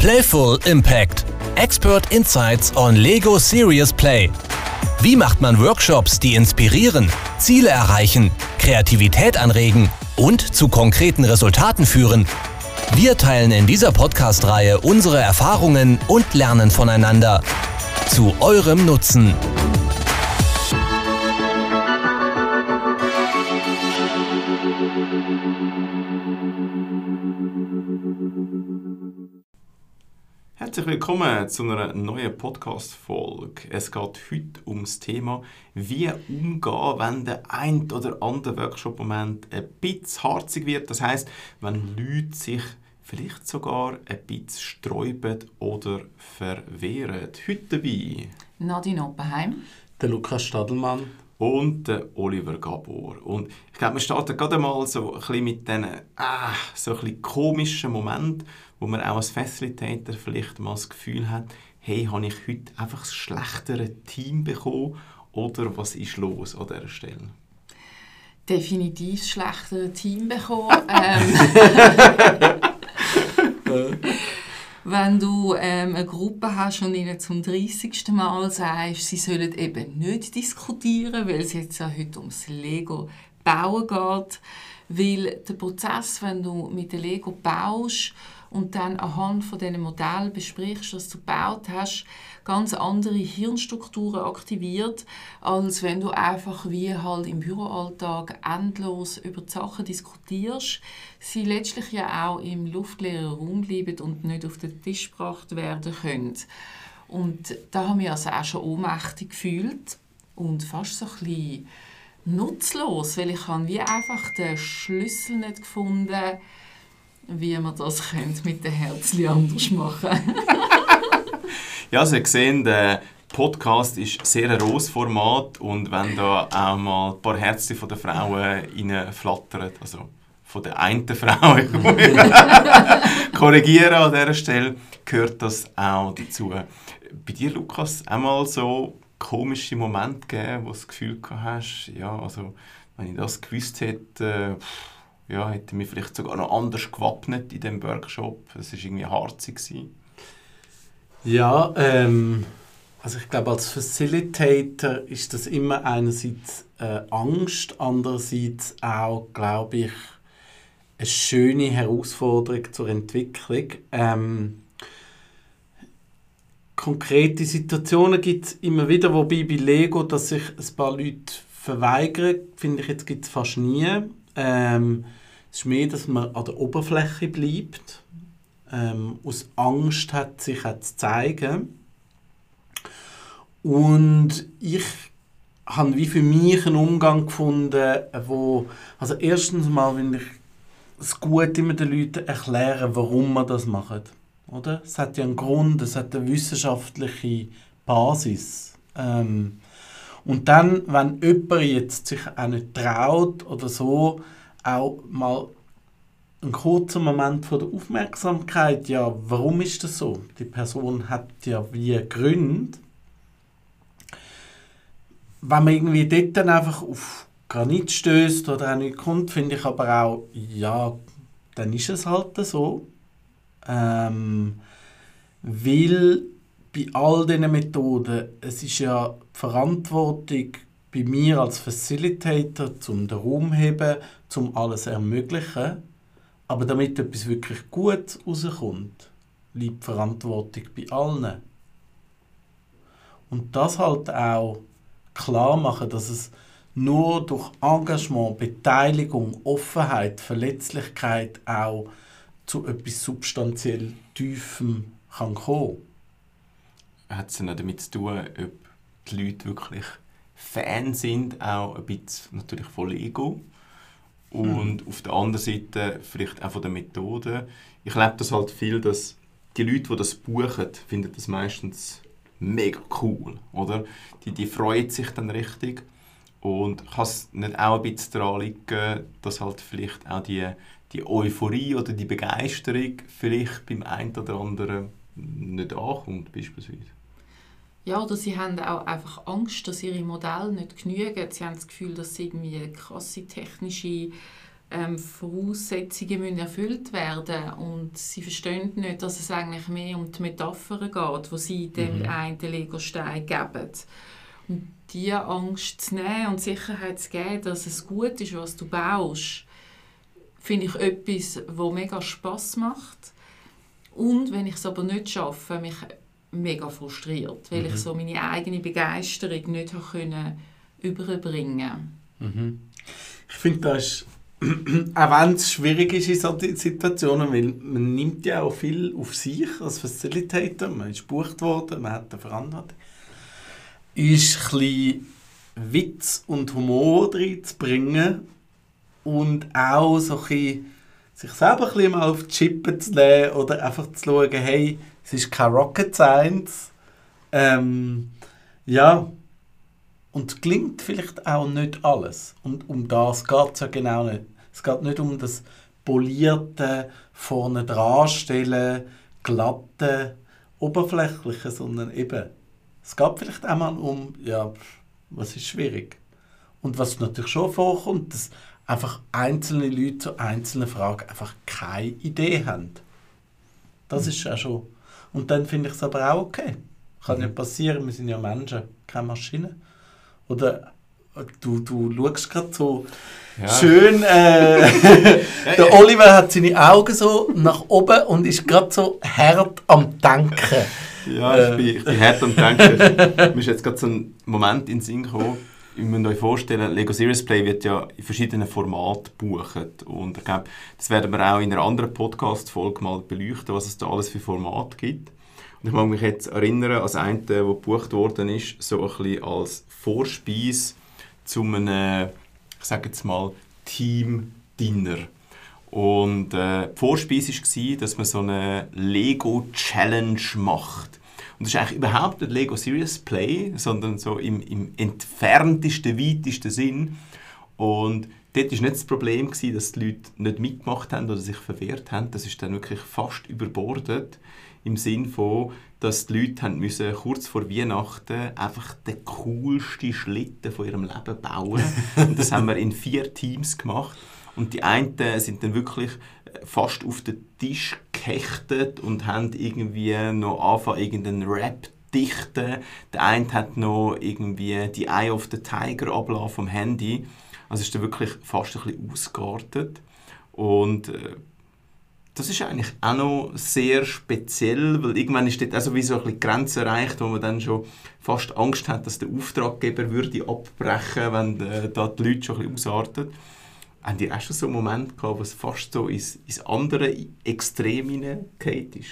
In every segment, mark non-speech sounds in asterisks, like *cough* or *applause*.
Playful Impact. Expert Insights on Lego Serious Play. Wie macht man Workshops, die inspirieren, Ziele erreichen, Kreativität anregen und zu konkreten Resultaten führen? Wir teilen in dieser Podcast-Reihe unsere Erfahrungen und lernen voneinander. Zu eurem Nutzen. Herzlich willkommen zu einer neuen Podcast-Folge. Es geht heute um das Thema, wie umgehen, wenn der ein oder andere Workshop-Moment ein bisschen harzig wird. Das heißt, wenn Leute sich vielleicht sogar ein bisschen sträuben oder verwehren. Heute dabei Nadine Oppenheim. Der Lukas Stadelmann. und der Oliver Gabor. Und ich glaube, wir starten gerade mal so ein bisschen mit diesen ah, so ein bisschen komischen Momenten, wo man auch als Facilitator vielleicht mal das Gefühl hat, hey, habe ich heute einfach das schlechtere Team bekommen oder was ist los an dieser Stelle? Definitiv das schlechtere Team bekommen. *laughs* ähm, *laughs* wenn du ähm, eine Gruppe hast und ihnen zum 30. Mal sagst, sie sollen eben nicht diskutieren, weil es jetzt ja heute ums Lego bauen geht. Weil der Prozess, wenn du mit dem Lego baust und dann anhand von diesen Modell besprichst, was du gebaut hast, ganz andere Hirnstrukturen aktiviert, als wenn du einfach wie halt im Büroalltag endlos über die Sachen diskutierst, sie letztlich ja auch im luftleeren Raum bleiben und nicht auf den Tisch gebracht werden können. Und da haben wir also auch schon ohnmächtig gefühlt und fast so ein bisschen nutzlos, weil ich habe wie einfach den Schlüssel nicht gefunden, wie man das mit den Herzchen anders machen *laughs* Ja, Sie sehen, der Podcast ist sehr ein rohes Format und wenn da auch mal ein paar Herzen von den Frauen reinflattern, also von der einen Frau, *laughs* *laughs* korrigieren an dieser Stelle, gehört das auch dazu. Bei dir, Lukas, einmal so komische Momente gegeben, wo du das Gefühl hast, ja, also wenn ich das gewusst hätte, ja, hätte ich mich vielleicht sogar noch anders gewappnet in diesem Workshop. Es war irgendwie harzig. Gewesen. Ja, ähm, also ich glaube, als Facilitator ist das immer einerseits äh, Angst, andererseits auch, glaube ich, eine schöne Herausforderung zur Entwicklung. Ähm, konkrete Situationen gibt es immer wieder, wobei bei Lego, dass sich ein paar Leute verweigern, finde ich jetzt gibt es fast nie. Ähm, es ist mehr, dass man an der Oberfläche bleibt, ähm, aus Angst hat, sich auch zu zeigen. Und ich habe wie für mich einen Umgang gefunden, wo, also erstens mal, wenn ich es gut immer den Leuten erklären, warum man das macht. Oder? Es hat ja einen Grund, es hat eine wissenschaftliche Basis. Ähm, und dann, wenn jemand jetzt sich auch nicht traut oder so, auch mal einen kurzen Moment von der Aufmerksamkeit, ja, warum ist das so? Die Person hat ja wie Gründe. Wenn man irgendwie dort dann einfach auf Granit stößt oder auch nicht kommt, finde ich aber auch, ja, dann ist es halt so. Ähm, weil bei all diesen Methoden, es ist ja die Verantwortung bei mir als Facilitator, zum den Raum heben, zum alles ermöglichen. Aber damit etwas wirklich gut rauskommt, liegt die Verantwortung bei allen. Und das halt auch klar machen, dass es nur durch Engagement, Beteiligung, Offenheit, Verletzlichkeit auch zu etwas substanziell Tiefem kann kommen. Hat es ja damit zu tun, ob die Leute wirklich Fan sind, auch ein bisschen natürlich von Lego und mhm. auf der anderen Seite vielleicht auch von der Methode. Ich glaube das halt viel, dass die Leute, die das buchen, finden das meistens mega cool, oder? Die, die freuen sich dann richtig und kann es nicht auch ein bisschen daran liegen, dass halt vielleicht auch die, die Euphorie oder die Begeisterung vielleicht beim einen oder anderen nicht ankommt, beispielsweise? Ja, oder sie haben auch einfach Angst, dass ihre Modelle nicht genügen. Sie haben das Gefühl, dass irgendwie krasse technische ähm, Voraussetzungen müssen erfüllt werden und sie verstehen nicht, dass es eigentlich mehr um die Metaphern geht, die sie dem Mhm. einen Lego-Stein geben. Und diese Angst zu nehmen und Sicherheit zu geben, dass es gut ist, was du baust, finde ich etwas, was mega Spass macht. Und wenn ich es aber nicht schaffe, mich mega frustriert, weil Mhm. ich so meine eigene Begeisterung nicht können überbringen Mhm. Ich finde, das ist, *clears throat* auch wenn es schwierig ist in solchen Situationen, weil man nimmt ja auch viel auf sich als Facilitator, man ist gebucht worden, man hat eine Verantwortung, ist ein bisschen Witz und Humor reinzubringen und auch so ein bisschen sich selber ein bisschen mal auf die Chippe zu legen oder einfach zu schauen, hey, es ist kein Rocket Science. Ähm, ja, und es gelingt vielleicht auch nicht alles. Und um das geht es ja genau nicht. Es geht nicht um das polierte, vorne dranstellen, glatte, oberflächliche, sondern eben, es geht vielleicht auch mal um, ja, was ist schwierig. Und was natürlich schon vorkommt, dass einfach einzelne Leute zu einzelnen Fragen einfach keine Idee haben. Das ist ja schon. Und dann finde ich es aber auch okay. Kann ja passieren, wir sind ja Menschen, keine Maschinen. Oder äh, du, du schaust gerade so Ja. schön. Äh, *laughs* der Oliver hat seine Augen so nach oben und ist gerade so hart am Denken. Ja, ich bin, ich bin hart am Denken. Mir ist jetzt gerade so ein Moment in den Sinn gekommen. Ihr müsst euch vorstellen, Lego Serious Play wird ja in verschiedenen Formaten gebucht. Und ich glaube, das werden wir auch in einer anderen Podcast-Folge mal beleuchten, was es da alles für Formate gibt. Und ich mag mich jetzt erinnern, als eine, der gebucht worden ist, so ein bisschen als Vorspeise zu einem, ich sage jetzt mal, Team-Dinner. Und äh, die Vorspeise war, dass man so eine Lego-Challenge macht. Und das ist eigentlich überhaupt nicht Lego Serious Play, sondern so im, im entferntesten, weitesten Sinn. Und dort war nicht das Problem, gewesen, dass die Leute nicht mitgemacht haben oder sich verwehrt haben. Das ist dann wirklich fast überbordet. Im Sinn von, dass die Leute haben müssen, kurz vor Weihnachten einfach den coolsten Schlitten von ihrem Leben bauen. *laughs* Und das haben wir in vier Teams gemacht. Und die einen sind dann wirklich fast auf den Tisch gehechtet und haben irgendwie noch angefangen, irgendeinen Rap dichten. Der eine hat noch irgendwie die Eye of the Tiger abgelassen vom Handy. Also ist dann wirklich fast ein bisschen ausgeartet. Und äh, das ist eigentlich auch noch sehr speziell, weil irgendwann ist dort auch so wie so ein bisschen die Grenze erreicht, wo man dann schon fast Angst hat, dass der Auftraggeber würde abbrechen, wenn äh, da die Leute schon ein bisschen ausarten. Haben die auch schon so einen Moment gehabt, wo es fast so ins, ins andere Extrem hineingeht ist?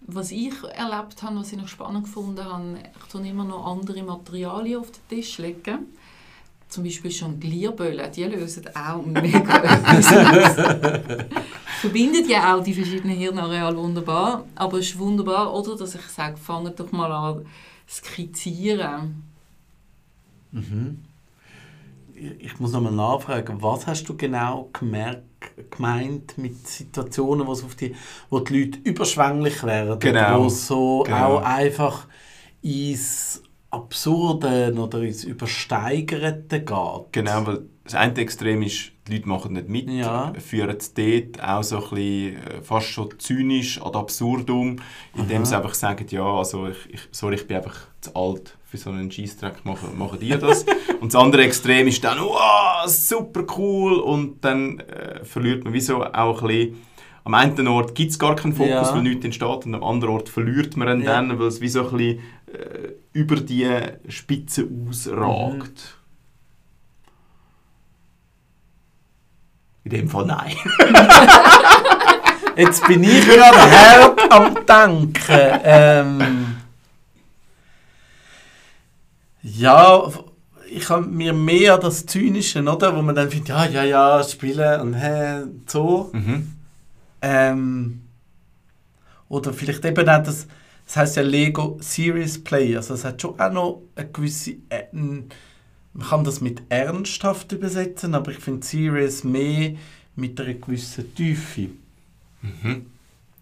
Was ich erlebt habe, was ich noch spannend gefunden habe, ich tue immer noch andere Materialien auf den Tisch legen. Zum Beispiel Jonglierböllen, die lösen auch mega *laughs* etwas. Verbindet ja auch die verschiedenen Hirnareale wunderbar. Aber es ist wunderbar, oder, dass ich sage, fangt doch mal an skizzieren. Mhm. Ich muss nochmal nachfragen, was hast du genau gemerkt, gemeint mit Situationen, auf die, wo die Leute überschwänglich werden? Genau. Wo es so Genau. auch einfach ins Absurde oder ins Übersteigerte geht? Genau, weil das eine Extrem ist, die Leute machen nicht mit, Ja. führen es dort auch so ein bisschen äh, fast schon zynisch ad absurdum, indem Aha. sie einfach sagen, ja, also ich, ich, sorry, ich bin einfach zu alt für so einen Scheissdreck, machen, machen die das. *laughs* und das andere Extrem ist dann, wow, super cool und dann äh, verliert man wieso auch ein bisschen am einen Ort gibt es gar keinen Fokus, Ja. weil nichts entsteht, und am anderen Ort verliert man ihn Ja. dann, weil es wie so ein bisschen äh, über die Spitze ausragt. In dem Fall nein. *laughs* Jetzt bin ich gerade hart am Denken. Ähm, ja, ich habe mir mehr das Zynische, oder? Wo man dann findet, ja, ja, ja, spielen und hä, so. Mhm. Ähm, oder vielleicht eben auch das, das heißt ja Lego Serious Play. Also es hat schon auch noch eine gewisse, äh, man kann das mit ernsthaft übersetzen, aber ich finde Serious mehr mit einer gewissen Tiefe. Mhm.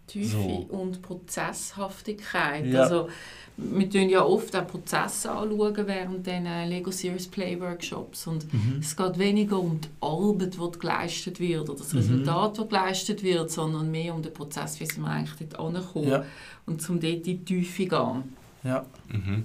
Tiefe So. und Prozesshaftigkeit. Ja. Also, wir tun ja oft auch Prozesse anschauen während den Lego Serious Play Workshops und Mhm. es geht weniger um die Arbeit, die geleistet wird oder das Mhm. Resultat, das geleistet wird, sondern mehr um den Prozess, wie wir eigentlich dort ankommen Ja. und zum dort in die Tiefe gehen. Ja. Mhm.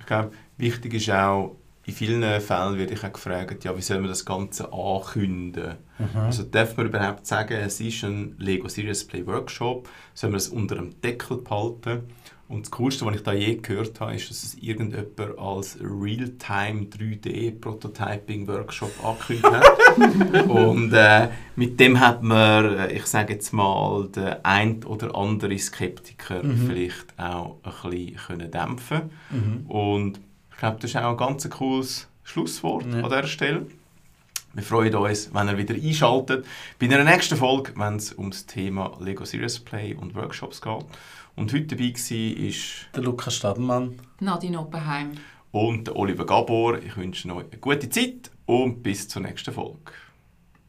Ich glaube, wichtig ist auch, in vielen Fällen werde ich auch gefragt, ja, wie soll man das Ganze ankündigen? Also darf man überhaupt sagen, es ist ein Lego Serious Play Workshop, soll man es unter dem Deckel behalten? Und das Coolste, was ich da je gehört habe, ist, dass es irgendjemand als Real-Time 3D Prototyping Workshop angekündigt hat. *laughs* Und äh, mit dem hat man, äh, ich sage jetzt mal, den ein oder andere Skeptiker vielleicht auch ein bisschen können dämpfen Mhm. Und ich glaube, das ist auch ein ganz cooles Schlusswort Ja. an dieser Stelle. Wir freuen uns, wenn ihr wieder einschaltet bei einer nächsten Folge, wenn es um das Thema Lego Serious Play und Workshops geht. Und heute dabei war ist Der Lukas Stadelmann. Nadine Oppenheim. und der Oliver Gabor. Ich wünsche euch eine gute Zeit und bis zur nächsten Folge.